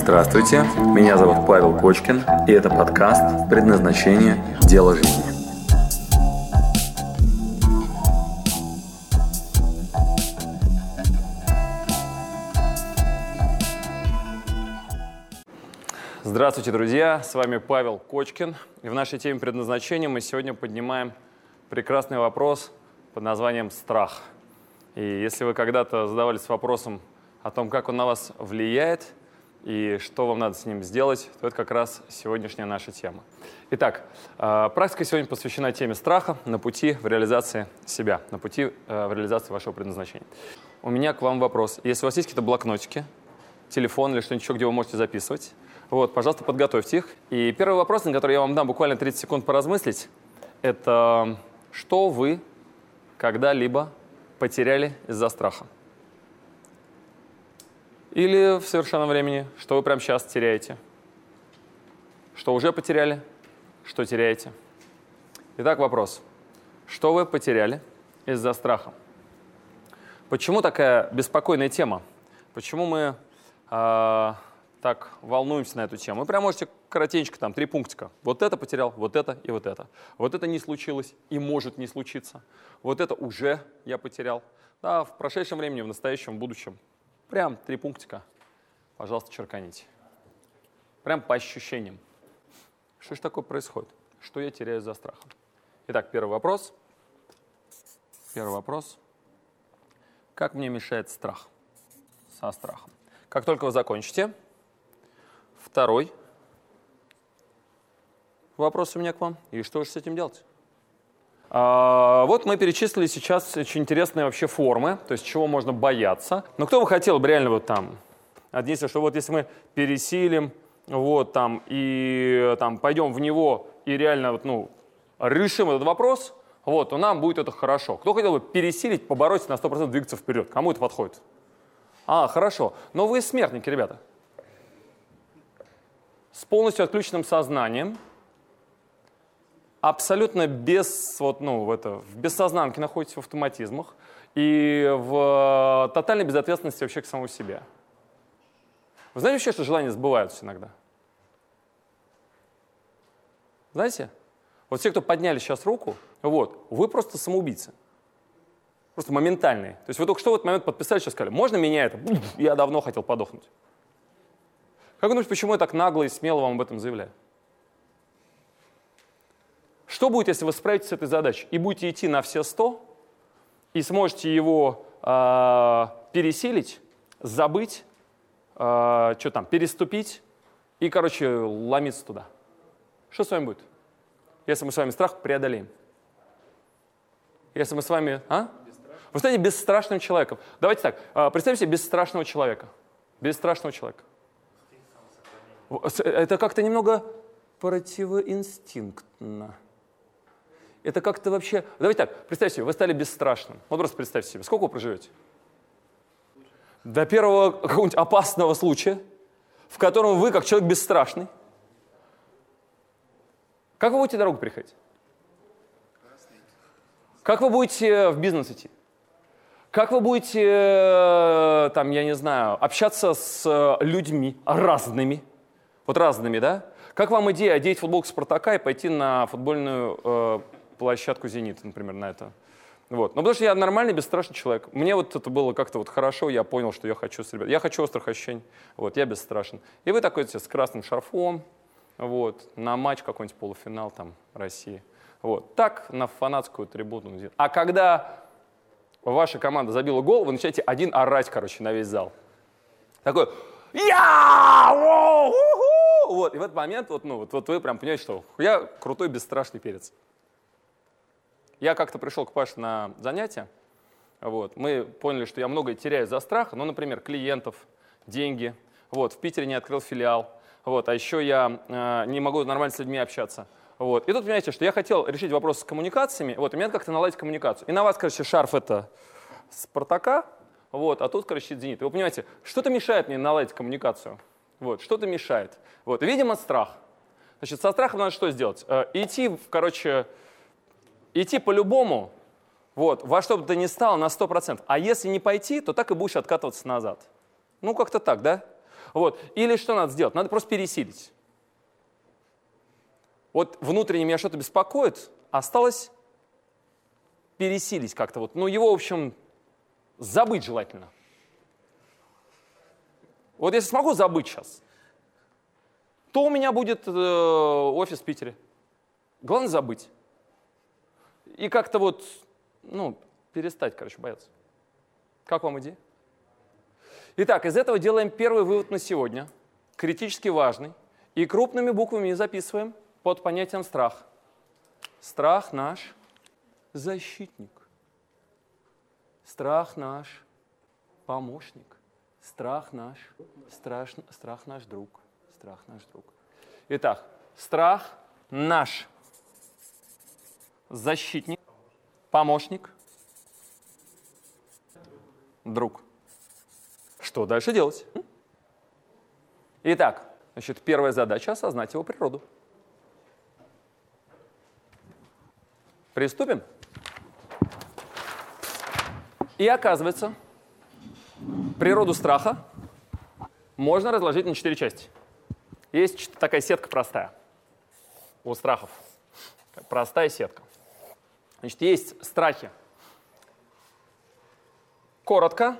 Здравствуйте, меня зовут Павел Кочкин, и это подкаст «Предназначение. Дело жизни». Здравствуйте, друзья! С вами Павел Кочкин. И в нашей теме предназначения мы сегодня поднимаем прекрасный вопрос под названием «Страх». И если вы когда-то задавались вопросом о том, как он на вас влияет и что вам надо с ним сделать, то это как раз сегодняшняя наша тема. Итак, э, практика сегодня посвящена теме страха на пути в реализации себя, на пути э, в реализации вашего предназначения. У меня к вам вопрос. Если у вас есть какие-то блокнотики, телефон или что-нибудь еще, где вы можете записывать, вот, пожалуйста, подготовьте их. И первый вопрос, на который я вам дам буквально 30 секунд поразмыслить, это что вы когда-либо потеряли из-за страха? Или в совершенном времени, что вы прямо сейчас теряете? Что уже потеряли? Что теряете? Итак, вопрос. Что вы потеряли из-за страха? Почему такая беспокойная тема? Почему мы э, так волнуемся на эту тему? Вы прям можете коротенько, там, три пунктика. Вот это потерял, вот это и вот это. Вот это не случилось и может не случиться. Вот это уже я потерял. Да, в прошедшем времени, в настоящем, в будущем. Прям три пунктика. Пожалуйста, черканите. Прям по ощущениям. Что же такое происходит? Что я теряю за страхом? Итак, первый вопрос. Первый вопрос. Как мне мешает страх? Со страхом. Как только вы закончите. Второй вопрос у меня к вам. И что же с этим делать? А, вот мы перечислили сейчас очень интересные вообще формы, то есть чего можно бояться. Но кто бы хотел бы реально вот там, единственное, что вот если мы пересилим, вот там, и там пойдем в него и реально вот, ну, решим этот вопрос, вот, то нам будет это хорошо. Кто хотел бы пересилить, побороться на 100% двигаться вперед? Кому это подходит? А, хорошо. Но вы смертники, ребята. С полностью отключенным сознанием – абсолютно без, вот, ну, это, в бессознанке находитесь в автоматизмах и в тотальной безответственности вообще к самому себе. Вы знаете вообще, что желания сбываются иногда? Знаете? Вот все, кто подняли сейчас руку, вот, вы просто самоубийцы. Просто моментальные. То есть вы только что в этот момент подписали, сейчас сказали, можно меня это? Я давно хотел подохнуть. Как вы думаете, почему я так нагло и смело вам об этом заявляю? Что будет, если вы справитесь с этой задачей и будете идти на все 100 и сможете его э, пересилить, забыть, э, что там, переступить и, короче, ломиться туда? Что с вами будет, если мы с вами страх преодолеем? Если мы с вами... А? Вы станете бесстрашным человеком. Давайте так, э, представьте себе бесстрашного человека. Бесстрашного человека. Это как-то немного противоинстинктно. Это как-то вообще... Давайте так, представьте себе, вы стали бесстрашным. Вот просто представьте себе, сколько вы проживете? До первого какого-нибудь опасного случая, в котором вы, как человек бесстрашный, как вы будете дорогу переходить? Как вы будете в бизнес идти? Как вы будете, э, там, я не знаю, общаться с э, людьми разными? Вот разными, да? Как вам идея одеть футболку Спартака и пойти на футбольную э, площадку «Зенита», например, на это. Вот. Но потому что я нормальный, бесстрашный человек. Мне вот это было как-то вот хорошо, я понял, что я хочу с ребят. Я хочу острых ощущений. Вот, я бесстрашен. И вы такой с красным шарфом, вот, на матч какой-нибудь полуфинал там России. Вот. Так на фанатскую трибуну. А когда ваша команда забила гол, вы начинаете один орать, короче, на весь зал. Такой, я! Вот, и в этот момент вот, ну, вот, вот вы прям понимаете, что я крутой, бесстрашный перец. Я как-то пришел к Паше на занятия, вот, мы поняли, что я многое теряю за страх, ну, например, клиентов, деньги, вот, в Питере не открыл филиал, вот, а еще я э, не могу нормально с людьми общаться. Вот. И тут, понимаете, что я хотел решить вопрос с коммуникациями, вот, и мне надо как-то наладить коммуникацию. И на вас, короче, шарф это Спартака, вот, а тут, короче, Зенит. И вы понимаете, что-то мешает мне наладить коммуникацию, вот, что-то мешает. Вот, видимо, страх. Значит, со страхом надо что сделать? Э, идти, короче, идти по-любому, вот, во что бы то ни стало, на 100%. А если не пойти, то так и будешь откатываться назад. Ну, как-то так, да? Вот. Или что надо сделать? Надо просто пересилить. Вот внутренне меня что-то беспокоит, осталось пересилить как-то. Вот. Ну, его, в общем, забыть желательно. Вот если смогу забыть сейчас, то у меня будет э, офис в Питере. Главное забыть. И как-то вот, ну, перестать, короче, бояться. Как вам идея? Итак, из этого делаем первый вывод на сегодня, критически важный, и крупными буквами записываем под понятием страх. Страх наш защитник. Страх наш помощник. Страх наш, страш, страх наш друг. Страх наш друг. Итак, страх наш защитник, помощник, друг. Что дальше делать? Итак, значит, первая задача — осознать его природу. Приступим. И оказывается, природу страха можно разложить на четыре части. Есть такая сетка простая у страхов. Простая сетка. Значит, есть страхи. Коротко,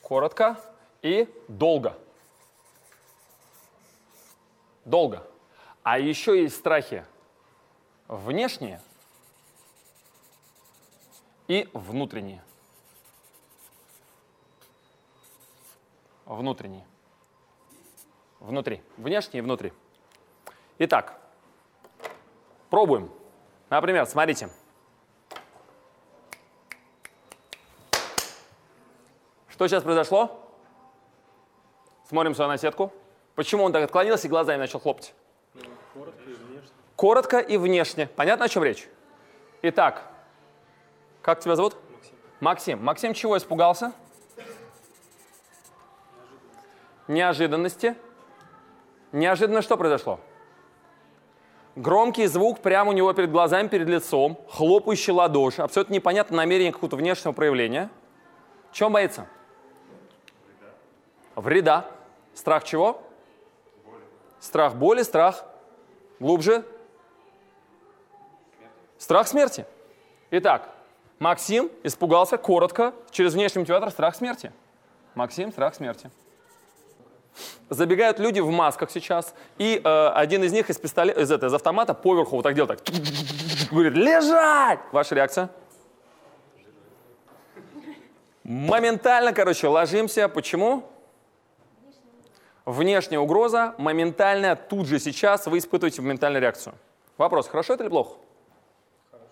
коротко и долго. Долго. А еще есть страхи внешние и внутренние. Внутренние. Внутри. Внешние и внутри. Итак, пробуем. Например, смотрите. Что сейчас произошло? Смотрим сюда на сетку. Почему он так отклонился и глазами начал хлопать? Коротко и внешне. Коротко и внешне. Понятно, о чем речь? Итак, как тебя зовут? Максим. Максим. Максим чего испугался? Неожиданности. Неожиданно что произошло? Громкий звук прямо у него перед глазами, перед лицом, хлопающий ладоши, абсолютно непонятное намерение какого-то внешнего проявления. Чем боится? Вреда. Страх чего? Боли. Страх боли, страх глубже. Страх смерти. Итак, Максим испугался коротко, через внешний мотиватор страх смерти. Максим, страх смерти. Забегают люди в масках сейчас, и э, один из них из, пистолета, из, это, из автомата поверху вот так делает, так, говорит, лежать! Ваша реакция? Моментально, короче, ложимся. Почему? Внешняя угроза, моментальная, тут же сейчас вы испытываете моментальную реакцию. Вопрос, хорошо это или плохо? Хорошо.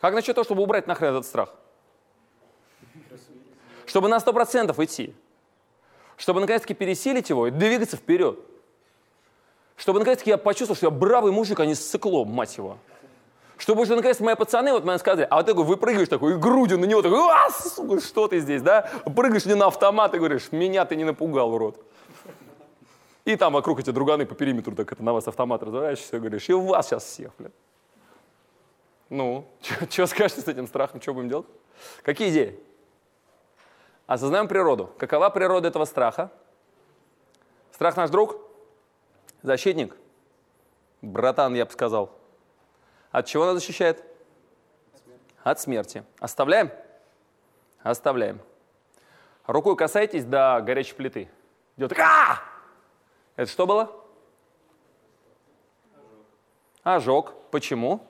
Как насчет того, чтобы убрать нахрен этот страх? Чтобы на 100% идти чтобы наконец-таки пересилить его и двигаться вперед. Чтобы наконец-таки я почувствовал, что я бравый мужик, а не ссыкло, мать его. Чтобы уже наконец мои пацаны вот мне сказали, а вот такой выпрыгиваешь такой, и грудью на него такой, а, сука, что ты здесь, да? Прыгаешь не на автомат и говоришь, меня ты не напугал, урод. И там вокруг эти друганы по периметру, так это на вас автомат разворачиваешься, говоришь, и вас сейчас всех, блядь. Ну, что скажете с этим страхом, что будем делать? Какие идеи? Осознаем природу. Какова природа этого страха? Страх наш друг? Защитник? Братан, я бы сказал. От чего нас защищает? От смерти. Оставляем? Оставляем. Рукой касайтесь до горячей плиты. Идет а! Это что было? Ожог. Почему?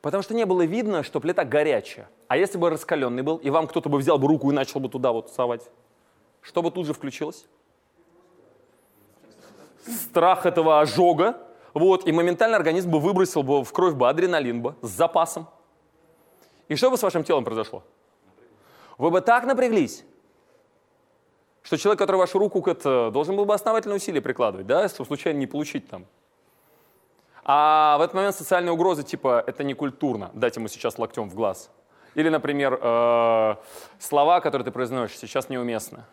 Потому что не было видно, что плита горячая. А если бы раскаленный был, и вам кто-то бы взял бы руку и начал бы туда вот совать, что бы тут же включилось? Страх этого ожога, вот, и моментально организм бы выбросил бы в кровь бы адреналин бы с запасом. И что бы с вашим телом произошло? Вы бы так напряглись, что человек, который вашу руку это, должен был бы основательные усилия прикладывать, да, если случайно не получить там а в этот момент социальные угрозы типа «это не культурно, дать ему сейчас локтем в глаз». Или, например, э, слова, которые ты произносишь, сейчас неуместны.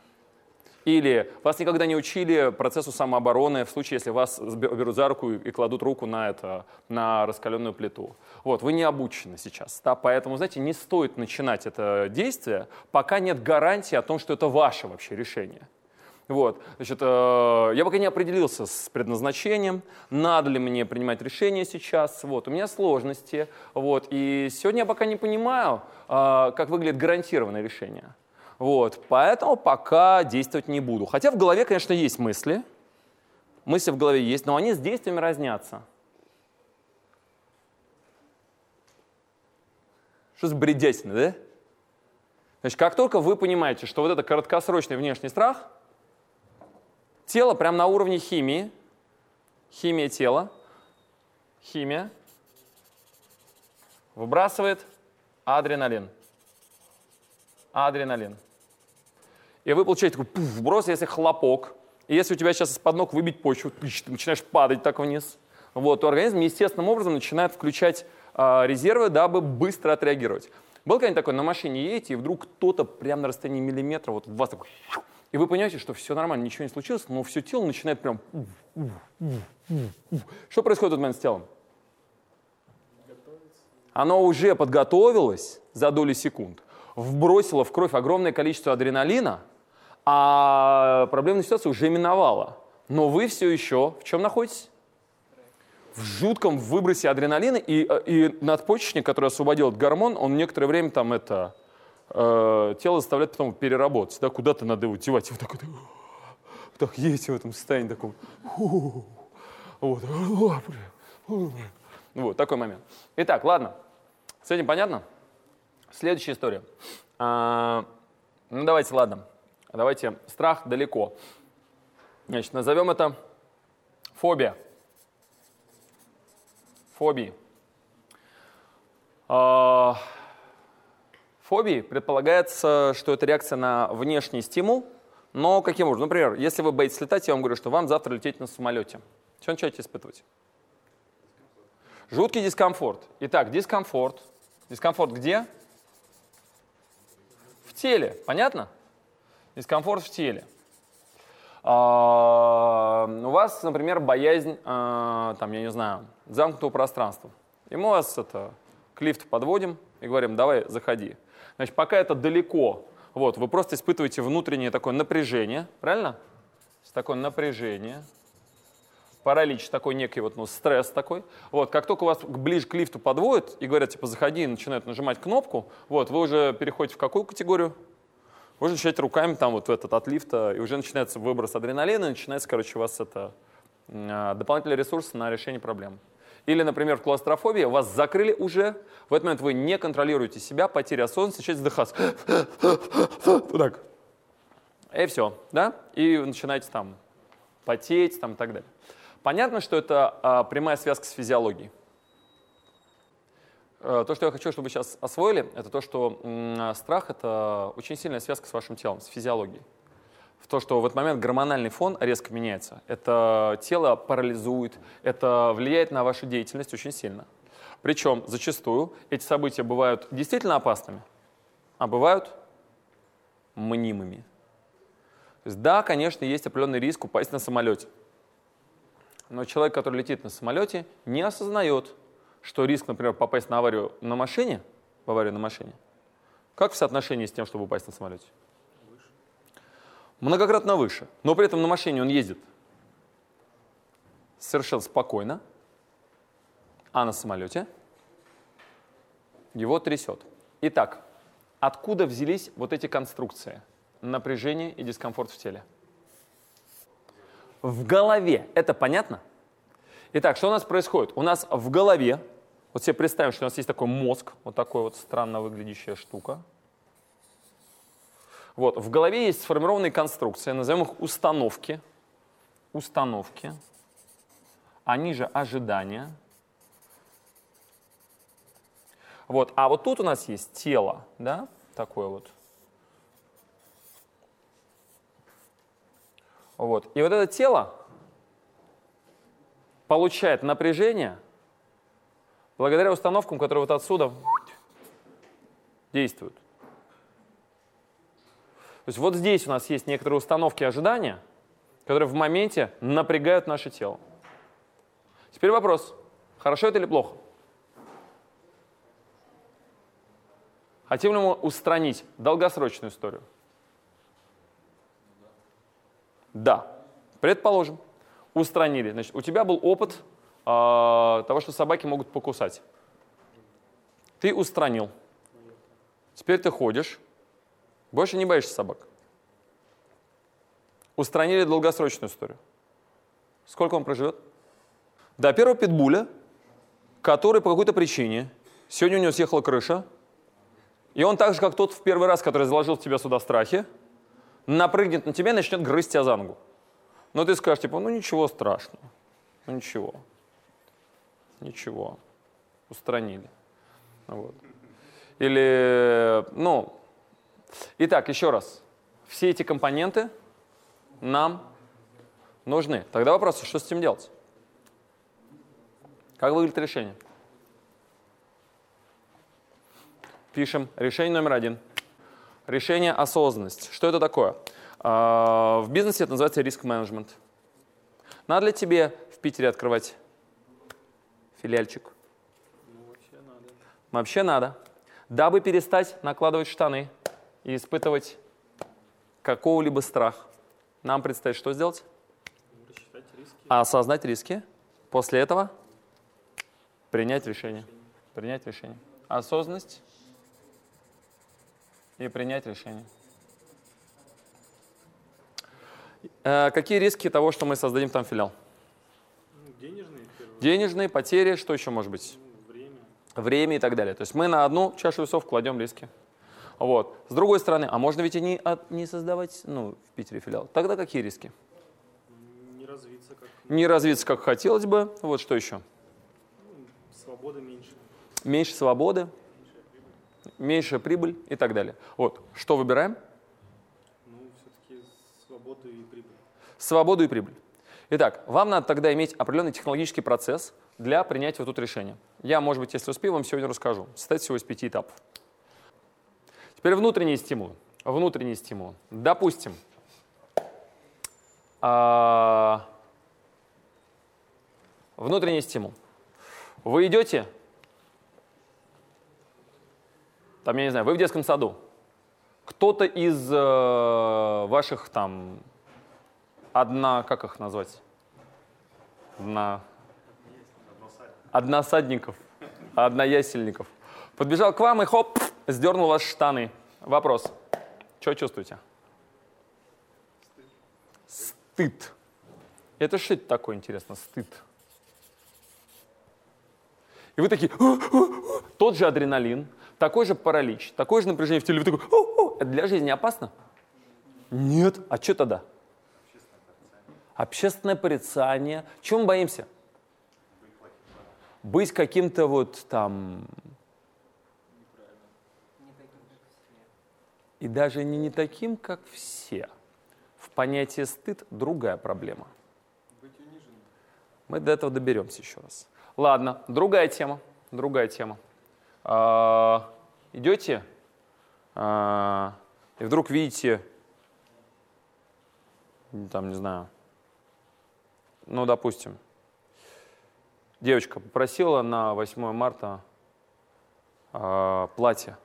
Или вас никогда не учили процессу самообороны в случае, если вас берут за руку и кладут руку на, это, на раскаленную плиту. Вот, вы не обучены сейчас. Да? Поэтому, знаете, не стоит начинать это действие, пока нет гарантии о том, что это ваше вообще решение. Вот, значит, э, я пока не определился с предназначением, надо ли мне принимать решение сейчас. Вот, у меня сложности. Вот, и сегодня я пока не понимаю, э, как выглядит гарантированное решение. Вот, поэтому пока действовать не буду. Хотя в голове, конечно, есть мысли. Мысли в голове есть, но они с действиями разнятся. Что за бредятина, да? Значит, как только вы понимаете, что вот это краткосрочный внешний страх, тело прямо на уровне химии, химия тела, химия, выбрасывает адреналин. Адреналин. И вы получаете такой пуф, вброс, если хлопок. И если у тебя сейчас из-под ног выбить почву, ты начинаешь падать так вниз, вот, то организм естественным образом начинает включать э, резервы, дабы быстро отреагировать. Был когда-нибудь такой, на машине едете, и вдруг кто-то прямо на расстоянии миллиметра, вот вас такой, и вы понимаете, что все нормально, ничего не случилось, но все тело начинает прям... Что происходит в этот момент с телом? Оно уже подготовилось за доли секунд, вбросило в кровь огромное количество адреналина, а проблемная ситуация уже миновала. Но вы все еще в чем находитесь? В жутком выбросе адреналина, и, э, и надпочечник, который освободил этот гормон, он некоторое время там это э, тело заставляет потом переработать, да, куда-то надо его девать. И вот так вот, так есть в этом состоянии таком. Вот. вот, такой момент. Итак, ладно. С этим понятно? Следующая история. А, ну, давайте, ладно. Давайте, страх далеко. Значит, назовем это фобия. Фобии. А, фобии предполагается, что это реакция на внешний стимул, но каким образом? Например, если вы боитесь летать, я вам говорю, что вам завтра лететь на самолете. Что начинаете испытывать? Жуткий дискомфорт. Итак, дискомфорт. Дискомфорт где? В теле. Понятно? Дискомфорт в теле. А, у вас, например, боязнь, а, там, я не знаю, замкнутого пространства. И мы вас это, к лифту подводим и говорим, давай, заходи. Значит, пока это далеко, вот, вы просто испытываете внутреннее такое напряжение, правильно? Такое напряжение, паралич такой некий, вот, ну, стресс такой. Вот, как только вас ближе к лифту подводят и говорят, типа, заходи, и начинают нажимать кнопку, вот, вы уже переходите в какую категорию? Можно начать руками там вот в этот от лифта, и уже начинается выброс адреналина, начинается, короче, у вас это а, дополнительный ресурс на решение проблем. Или, например, в клаустрофобии вас закрыли уже, в этот момент вы не контролируете себя, потеря осознанности, начинаете вздыхаться. Вот так. И все, да? И начинаете там потеть там и так далее. Понятно, что это а, прямая связка с физиологией. Э, то, что я хочу, чтобы вы сейчас освоили, это то, что страх — это очень сильная связка с вашим телом, с физиологией. В то, что в этот момент гормональный фон резко меняется. Это тело парализует, это влияет на вашу деятельность очень сильно. Причем зачастую эти события бывают действительно опасными, а бывают мнимыми. То есть, да, конечно, есть определенный риск упасть на самолете. Но человек, который летит на самолете, не осознает, что риск, например, попасть на аварию на машине, в аварию на машине, как в соотношении с тем, чтобы упасть на самолете? Многократно выше. Но при этом на машине он ездит совершенно спокойно, а на самолете его трясет. Итак, откуда взялись вот эти конструкции? Напряжение и дискомфорт в теле. В голове. Это понятно? Итак, что у нас происходит? У нас в голове вот себе представим, что у нас есть такой мозг, вот такой вот странно выглядящая штука. Вот, в голове есть сформированные конструкции, назовем их установки. Установки. Они же ожидания. Вот, а вот тут у нас есть тело, да, такое вот. Вот. И вот это тело получает напряжение благодаря установкам, которые вот отсюда действуют. То есть вот здесь у нас есть некоторые установки ожидания, которые в моменте напрягают наше тело. Теперь вопрос, хорошо это или плохо? Хотим ли мы устранить долгосрочную историю? Да. Предположим, устранили. Значит, у тебя был опыт э, того, что собаки могут покусать. Ты устранил. Теперь ты ходишь, больше не боишься собак. Устранили долгосрочную историю. Сколько он проживет? До первого питбуля, который по какой-то причине, сегодня у него съехала крыша, и он так же, как тот в первый раз, который заложил в тебя сюда страхи, напрыгнет на тебя и начнет грызть тебя за ногу. Но ты скажешь, типа, ну ничего страшного, ну ничего, ничего, устранили. Вот. Или, ну, итак, еще раз. Все эти компоненты нам нужны. Тогда вопрос, что с этим делать? Как выглядит решение? Пишем решение номер один. Решение осознанность. Что это такое? А, в бизнесе это называется риск-менеджмент. Надо ли тебе в Питере открывать филиальчик? Ну, вообще надо. Вообще надо. Дабы перестать накладывать штаны и испытывать какого-либо страх, нам предстоит что сделать? Риски. Осознать риски. После этого принять решение. Принять решение. Осознанность и принять решение. Э, какие риски того, что мы создадим там филиал? Денежные, Денежные потери, что еще может быть? ну, время. Время и так далее. То есть мы на одну чашу весов кладем риски. Вот. С другой стороны, а можно ведь и не, от- не создавать ну, в Питере филиал. Тогда какие риски? Не развиться как Не развиться, как хотелось бы. Вот что еще? свобода меньше. Меньше свободы, меньше прибыль и так далее. Вот. Что выбираем? Ну, все-таки свободу и прибыль. Свободу и прибыль. Итак, вам надо тогда иметь определенный технологический процесс для принятия вот тут решения. Я, может быть, если успею, вам сегодня расскажу. Состоит всего из пяти этапов. Теперь внутренние стимулы. Внутренние стимулы. Допустим, а, внутренний стимул. Вы идете, там, я не знаю, вы в детском саду. Кто-то из э, ваших там одна, как их назвать? Одна... Односадников, одноясельников. Подбежал к вам и хоп, сдернул вас штаны. Вопрос. Что чувствуете? Стыд. Это что это такое, интересно, стыд? И вы такие, тот же адреналин, такой же паралич, такое же напряжение в теле. Вы такой, это для жизни опасно? Нет. А что тогда? Общественное порицание. Чем мы боимся? Быть каким-то вот там... И даже не не таким, как все. В понятии стыд другая проблема. Мы до этого доберемся еще раз. Ладно, другая тема. Другая тема. А, идете, а, и вдруг видите, там, не знаю, ну, допустим, девочка попросила на 8 марта а, платье.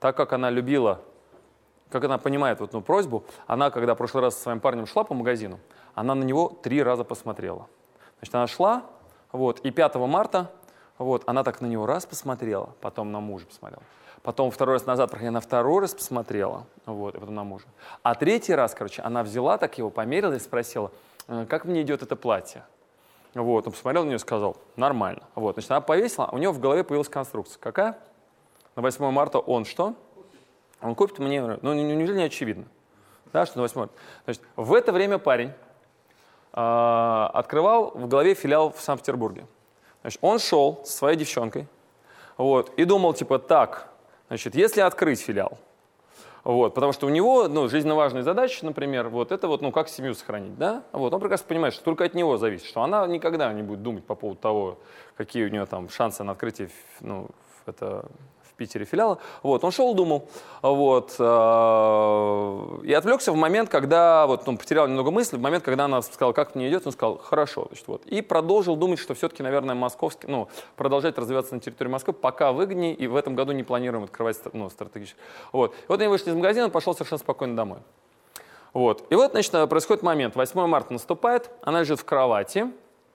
Так как она любила, как она понимает вот, ну, просьбу, она, когда в прошлый раз со своим парнем шла по магазину, она на него три раза посмотрела. Значит, она шла, вот, и 5 марта, вот, она так на него раз посмотрела, потом на мужа посмотрела. Потом второй раз назад, проходя, она второй раз посмотрела, вот, и потом на мужа. А третий раз, короче, она взяла, так его померила и спросила, «Э, как мне идет это платье? Вот, он посмотрел на нее и сказал, нормально. Вот, значит, она повесила, у нее в голове появилась конструкция. Какая? На 8 марта он что? Он купит мне, ну, не- неужели не очевидно? Да, что на 8 марта. Значит, в это время парень а, открывал в голове филиал в Санкт-Петербурге. Значит, он шел со своей девчонкой, вот, и думал, типа, так, значит, если открыть филиал, вот, потому что у него, ну, жизненно важные задачи, например, вот это вот, ну, как семью сохранить, да? Вот, он прекрасно понимает, что только от него зависит, что она никогда не будет думать по поводу того, какие у нее там шансы на открытие, ну, это, Питере филиала. Вот, он шел, думал, вот, э, и отвлекся в момент, когда, вот, он потерял немного мысли, в момент, когда она сказала, как мне идет, он сказал, хорошо, значит, вот, и продолжил думать, что все-таки, наверное, московский, ну, продолжать развиваться на территории Москвы пока выгоднее, и в этом году не планируем открывать, ну, стратегически. Вот, и вот они вышли из магазина, пошел совершенно спокойно домой. Вот, и вот, значит, происходит момент, 8 марта наступает, она лежит в кровати,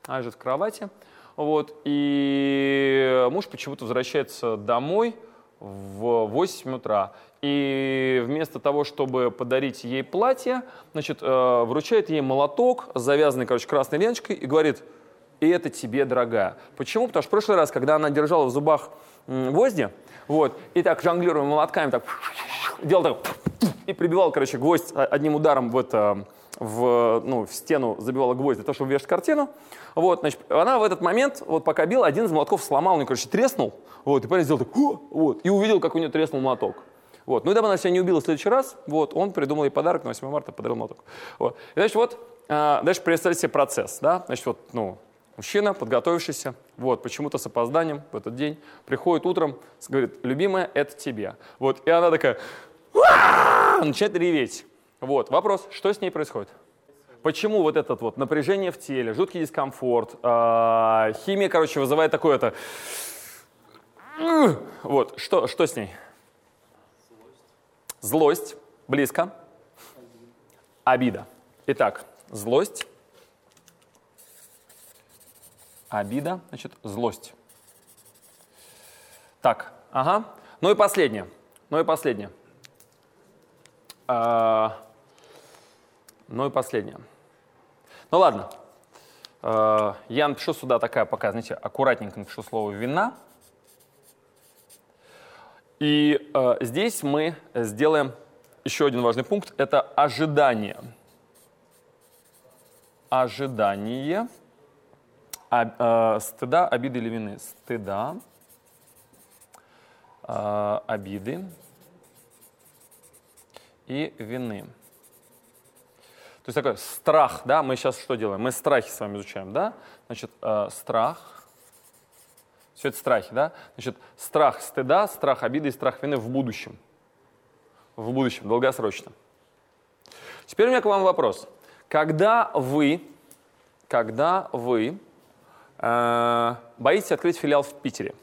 она лежит в кровати, вот, и муж почему-то возвращается домой в 8 утра. И вместо того, чтобы подарить ей платье, значит, э, вручает ей молоток, завязанный, короче, красной ленточкой, и говорит, и это тебе, дорогая. Почему? Потому что в прошлый раз, когда она держала в зубах гвозди, вот, и так жонглируя молотками, так делал так, и прибивал, короче, гвоздь одним ударом в это в, ну, в стену забивала гвоздь для того, чтобы вешать картину. Вот, значит, она в этот момент, вот пока бил, один из молотков сломал, он, короче, треснул. Вот, и парень сделал так, вот, и увидел, как у нее треснул молоток. Вот. Ну и дабы она себя не убила в следующий раз, вот, он придумал ей подарок на 8 марта, подарил молоток. Вот. И, значит, вот, а, дальше представьте себе процесс, да, значит, вот, ну, мужчина, подготовившийся, вот, почему-то с опозданием в этот день, приходит утром, говорит, любимая, это тебе. Вот, и она такая, начинает реветь. Вот, вопрос, что с ней происходит? Почему вот это вот напряжение в теле, жуткий дискомфорт, э, химия, короче, вызывает такое-то... Вот, что, что с ней? Злость. Злость, близко. Обида. Итак, злость, обида, значит, злость. Так, ага. Ну и последнее. Ну и последнее. А, ну и последнее. Ну ладно. А, я напишу сюда такая пока, знаете, аккуратненько напишу слово «вина». И э, здесь мы сделаем еще один важный пункт. Это ожидание. Ожидание а, э, стыда, обиды или вины. Стыда, э, обиды и вины. То есть такой страх, да, мы сейчас что делаем? Мы страхи с вами изучаем, да? Значит, э, страх, все это страхи, да? Значит, страх стыда, страх обиды и страх вины в будущем. В будущем, долгосрочно. Теперь у меня к вам вопрос. Когда вы, когда вы боитесь открыть филиал в Питере,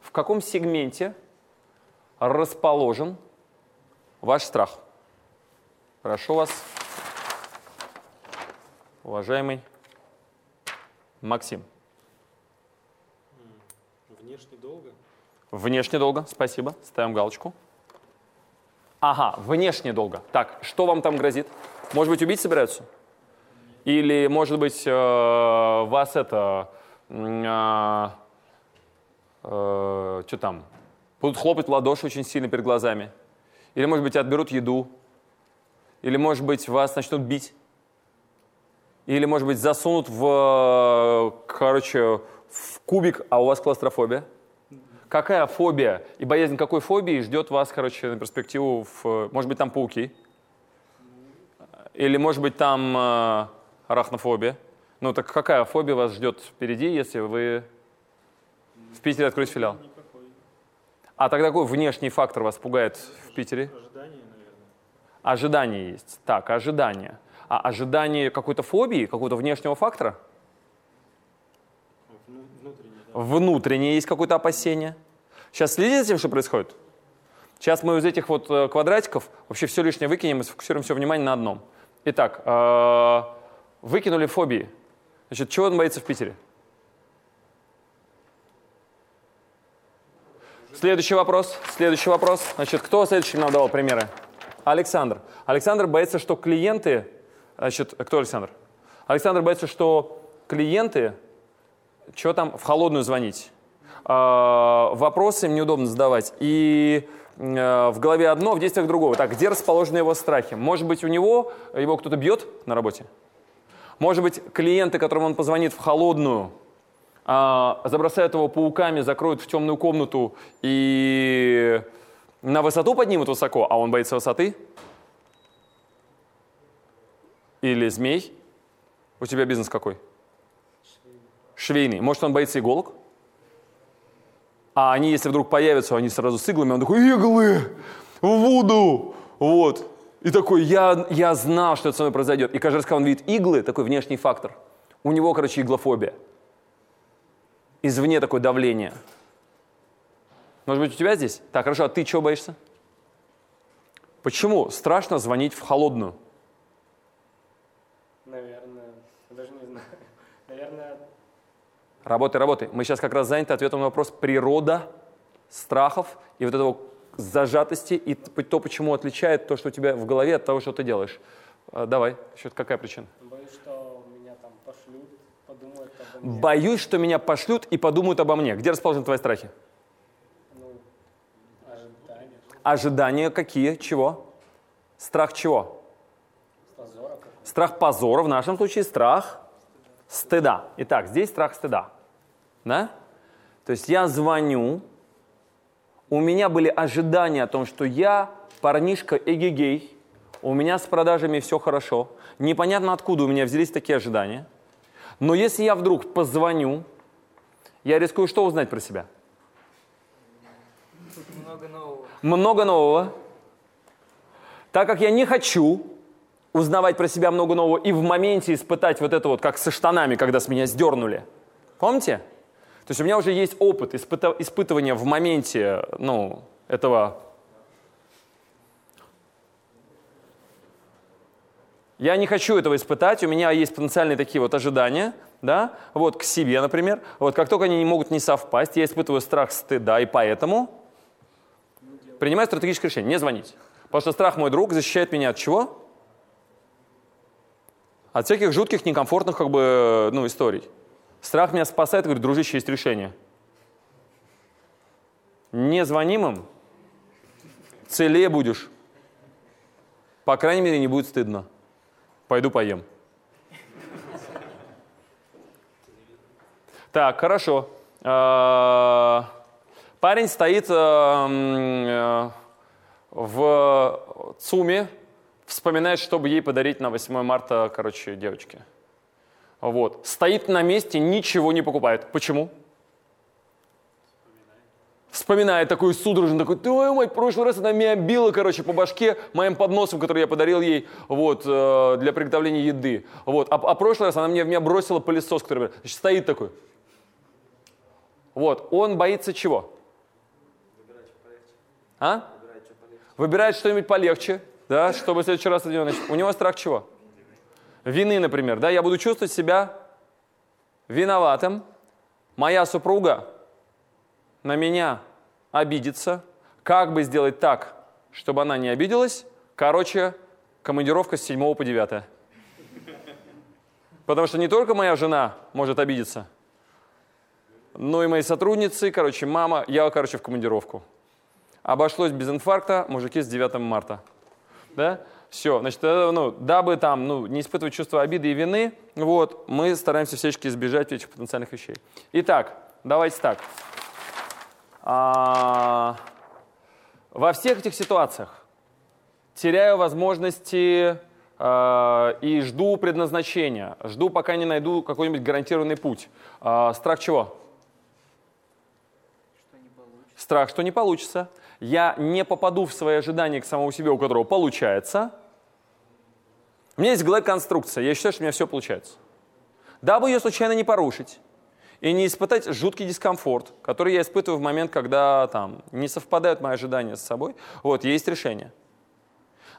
в каком сегменте расположен ваш страх? Прошу вас, уважаемый Максим. Внешне долго? Внешне долго, спасибо. Ставим галочку. Ага, внешне долго. Так, что вам там грозит? Может быть, убить собираются? Или, может быть, э, вас это... Э, э, что там? Будут хлопать в ладоши очень сильно перед глазами? Или, может быть, отберут еду? Или, может быть, вас начнут бить? Или, может быть, засунут в, короче, в кубик, а у вас клаустрофобия? Какая фобия и боязнь какой фобии ждет вас, короче, на перспективу? В, может быть, там пауки? Или, может быть, там э, арахнофобия? Ну, так какая фобия вас ждет впереди, если вы в Питере откроете филиал? Никакой. А тогда какой внешний фактор вас пугает в Питере? Ожидание, наверное. Ожидание есть. Так, ожидание. А ожидание какой-то фобии, какого-то внешнего фактора? Вну- Внутренне, да. Внутреннее есть какое-то опасение. Сейчас следите за тем, что происходит? Сейчас мы из этих вот э, квадратиков вообще все лишнее выкинем и сфокусируем все внимание на одном. Итак, э, выкинули фобии. Значит, чего он боится в Питере? Следующий вопрос. Следующий вопрос. Значит, кто следующий нам давал примеры? Александр. Александр боится, что клиенты... Значит, кто Александр? Александр боится, что клиенты... Что там? В холодную звонить. А, вопросы им неудобно задавать. И э, в голове одно, в действиях другого. Так, где расположены его страхи? Может быть, у него его кто-то бьет на работе? Может быть, клиенты, которым он позвонит в холодную, а, забросают его пауками, закроют в темную комнату и на высоту поднимут высоко, а он боится высоты? Или змей? У тебя бизнес какой? Швейный. Может, он боится иголок? А они, если вдруг появятся, они сразу с иглами, он такой, иглы, вуду, вот. И такой, я, я знал, что это со мной произойдет. И каждый раз, когда он видит иглы, такой внешний фактор, у него, короче, иглофобия. Извне такое давление. Может быть, у тебя здесь? Так, хорошо, а ты чего боишься? Почему страшно звонить в холодную? Наверное, даже не знаю. Наверное, Работай, работай. Мы сейчас как раз заняты ответом на вопрос природа страхов и вот этого зажатости и то, почему отличает то, что у тебя в голове от того, что ты делаешь. А, Давай, еще какая причина? боюсь, что меня там пошлют, подумают обо мне. Боюсь, что меня пошлют и подумают обо мне. Где расположены твои страхи? Ну, ожидания, Ожидания какие? Чего? Страх чего? позора Страх позора, в нашем случае страх стыда. Итак, здесь страх стыда. Да? То есть я звоню, у меня были ожидания о том, что я парнишка эгегей, у меня с продажами все хорошо, непонятно откуда у меня взялись такие ожидания. Но если я вдруг позвоню, я рискую что узнать про себя? Много нового. много нового. Так как я не хочу узнавать про себя много нового и в моменте испытать вот это вот, как со штанами, когда с меня сдернули. Помните? То есть у меня уже есть опыт испытывания в моменте, ну, этого. Я не хочу этого испытать, у меня есть потенциальные такие вот ожидания, да, вот к себе, например. Вот как только они не могут не совпасть, я испытываю страх стыда, и поэтому принимаю стратегическое решение, не звонить. Потому что страх мой друг защищает меня от чего? От всяких жутких, некомфортных как бы, ну, историй. Страх меня спасает, говорит, дружище, есть решение. Не звоним им, целее будешь. По крайней мере, не будет стыдно. Пойду поем. Так, хорошо. Э, Парень стоит м, э, в ЦУМе, вспоминает, чтобы ей подарить на 8 марта, короче, девочке. Вот. Стоит на месте, ничего не покупает. Почему? Вспоминает такой судорожно, такой, твою мать, в прошлый раз она меня била, короче, по башке моим подносом, который я подарил ей вот, э, для приготовления еды. Вот. А, а прошлый раз она мне, в меня бросила пылесос, который значит, стоит такой. Вот. Он боится чего? А? Выбирает что-нибудь полегче, да, чтобы в следующий раз делать. Значит, У него страх чего? Вины, например, да, я буду чувствовать себя виноватым. Моя супруга на меня обидится. Как бы сделать так, чтобы она не обиделась? Короче, командировка с 7 по 9. Потому что не только моя жена может обидеться, но и мои сотрудницы, короче, мама, я, короче, в командировку. Обошлось без инфаркта, мужики с 9 марта. Да? Все, значит, э, ну, дабы там, ну, не испытывать чувство обиды и вины, вот, мы стараемся всячески избежать этих потенциальных вещей. Итак, давайте так. А, во всех этих ситуациях теряю возможности э, и жду предназначения. Жду, пока не найду какой-нибудь гарантированный путь. А, страх чего? Страх, что не получится. Я не попаду в свои ожидания к самому себе, у которого получается. У меня есть в голове конструкция. Я считаю, что у меня все получается. Дабы ее случайно не порушить и не испытать жуткий дискомфорт, который я испытываю в момент, когда там не совпадают мои ожидания с собой, вот, есть решение.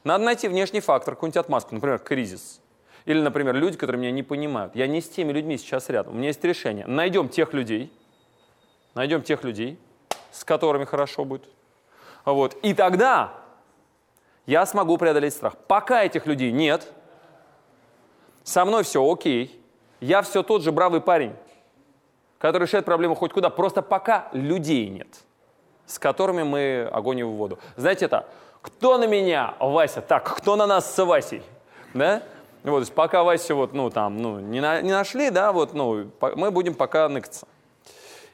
Надо найти внешний фактор, какую-нибудь отмазку, например, кризис. Или, например, люди, которые меня не понимают. Я не с теми людьми сейчас рядом. У меня есть решение. Найдем тех людей, найдем тех людей, с которыми хорошо будет. Вот. И тогда я смогу преодолеть страх. Пока этих людей нет, со мной все окей, я все тот же бравый парень, который решает проблему хоть куда, просто пока людей нет, с которыми мы огонь в воду. Знаете это? Кто на меня, Вася? Так, кто на нас с Васей? Да? Вот, то есть пока Васю вот, ну, там, ну, не, на- не нашли, да, вот, ну, по- мы будем пока ныкаться.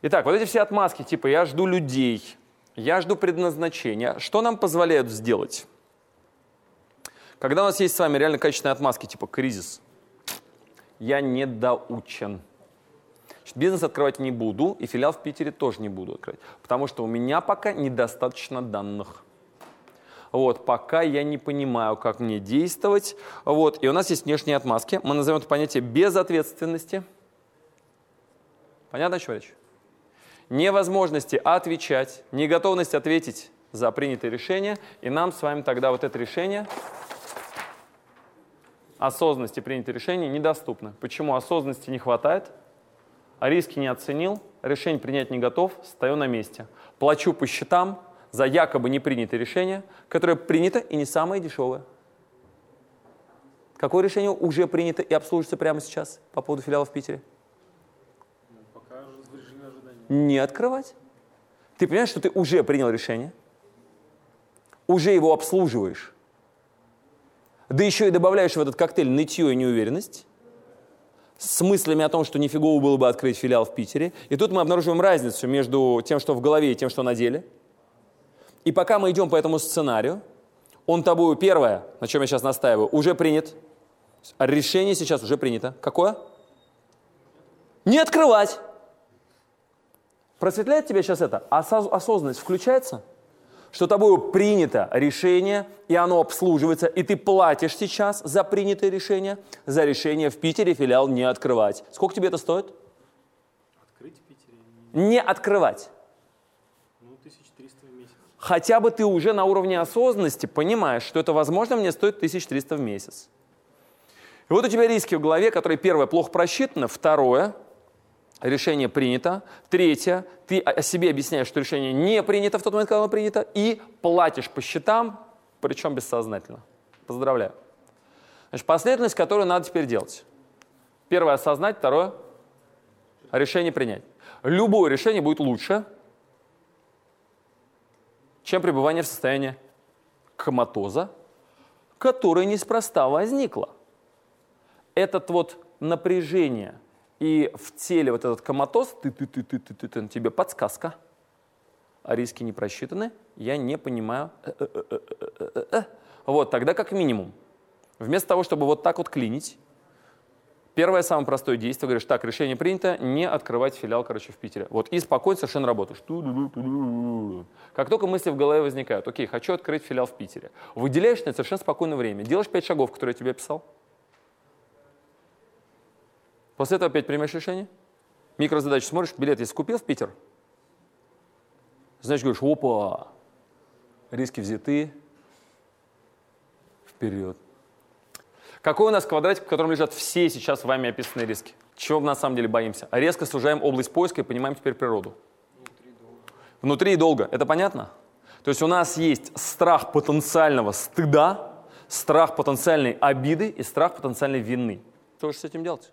Итак, вот эти все отмазки, типа я жду людей, я жду предназначения. Что нам позволяют сделать? Когда у нас есть с вами реально качественные отмазки, типа кризис, я недоучен. Значит, бизнес открывать не буду, и филиал в Питере тоже не буду открывать, потому что у меня пока недостаточно данных. Вот, пока я не понимаю, как мне действовать. Вот, и у нас есть внешние отмазки. Мы назовем это понятие безответственности. Понятно, о чем речь? Невозможности отвечать, неготовность ответить за принятое решение. И нам с вами тогда вот это решение осознанности принятое решение недоступно. Почему осознанности не хватает? А риски не оценил, решение принять не готов, стою на месте. Плачу по счетам, за якобы не принятое решение, которое принято и не самое дешевое. Какое решение уже принято и обслуживается прямо сейчас по поводу филиала в Питере? Ну, пока в режиме ожидания. Не открывать. Ты понимаешь, что ты уже принял решение, уже его обслуживаешь, да еще и добавляешь в этот коктейль нытье и неуверенность, с мыслями о том, что нифигово было бы открыть филиал в Питере. И тут мы обнаруживаем разницу между тем, что в голове, и тем, что на деле – и пока мы идем по этому сценарию, он тобою, первое, на чем я сейчас настаиваю, уже принят. Решение сейчас уже принято. Какое? Не открывать. Просветляет тебя сейчас это? Осознанность включается? Что тобою принято решение, и оно обслуживается, и ты платишь сейчас за принятое решение, за решение в Питере филиал не открывать. Сколько тебе это стоит? Открыть в Питере? Не открывать хотя бы ты уже на уровне осознанности понимаешь, что это возможно мне стоит 1300 в месяц. И вот у тебя риски в голове, которые, первое, плохо просчитаны, второе, решение принято, третье, ты о себе объясняешь, что решение не принято в тот момент, когда оно принято, и платишь по счетам, причем бессознательно. Поздравляю. Значит, последовательность, которую надо теперь делать. Первое – осознать, второе – решение принять. Любое решение будет лучше – чем пребывание в состоянии коматоза, которое неспроста возникло. Этот вот напряжение и в теле вот этот коматоз, ты, ты, ты, ты, ты, ты, ты, тебе подсказка, а риски не просчитаны, я не понимаю. Вот, тогда как минимум, вместо того, чтобы вот так вот клинить, Первое, самое простое действие, говоришь, так, решение принято, не открывать филиал, короче, в Питере. Вот, и спокойно совершенно работаешь. Как только мысли в голове возникают, окей, хочу открыть филиал в Питере, выделяешь на это совершенно спокойное время, делаешь пять шагов, которые я тебе описал. После этого опять принимаешь решение. Микрозадачу смотришь, билет если купил в Питер, значит, говоришь, опа, риски взяты, вперед. Какой у нас квадратик, в котором лежат все сейчас вами описанные риски? Чего мы на самом деле боимся? Резко сужаем область поиска и понимаем теперь природу. Внутри. Внутри и долго. Это понятно? То есть у нас есть страх потенциального стыда, страх потенциальной обиды и страх потенциальной вины. Что же с этим делать?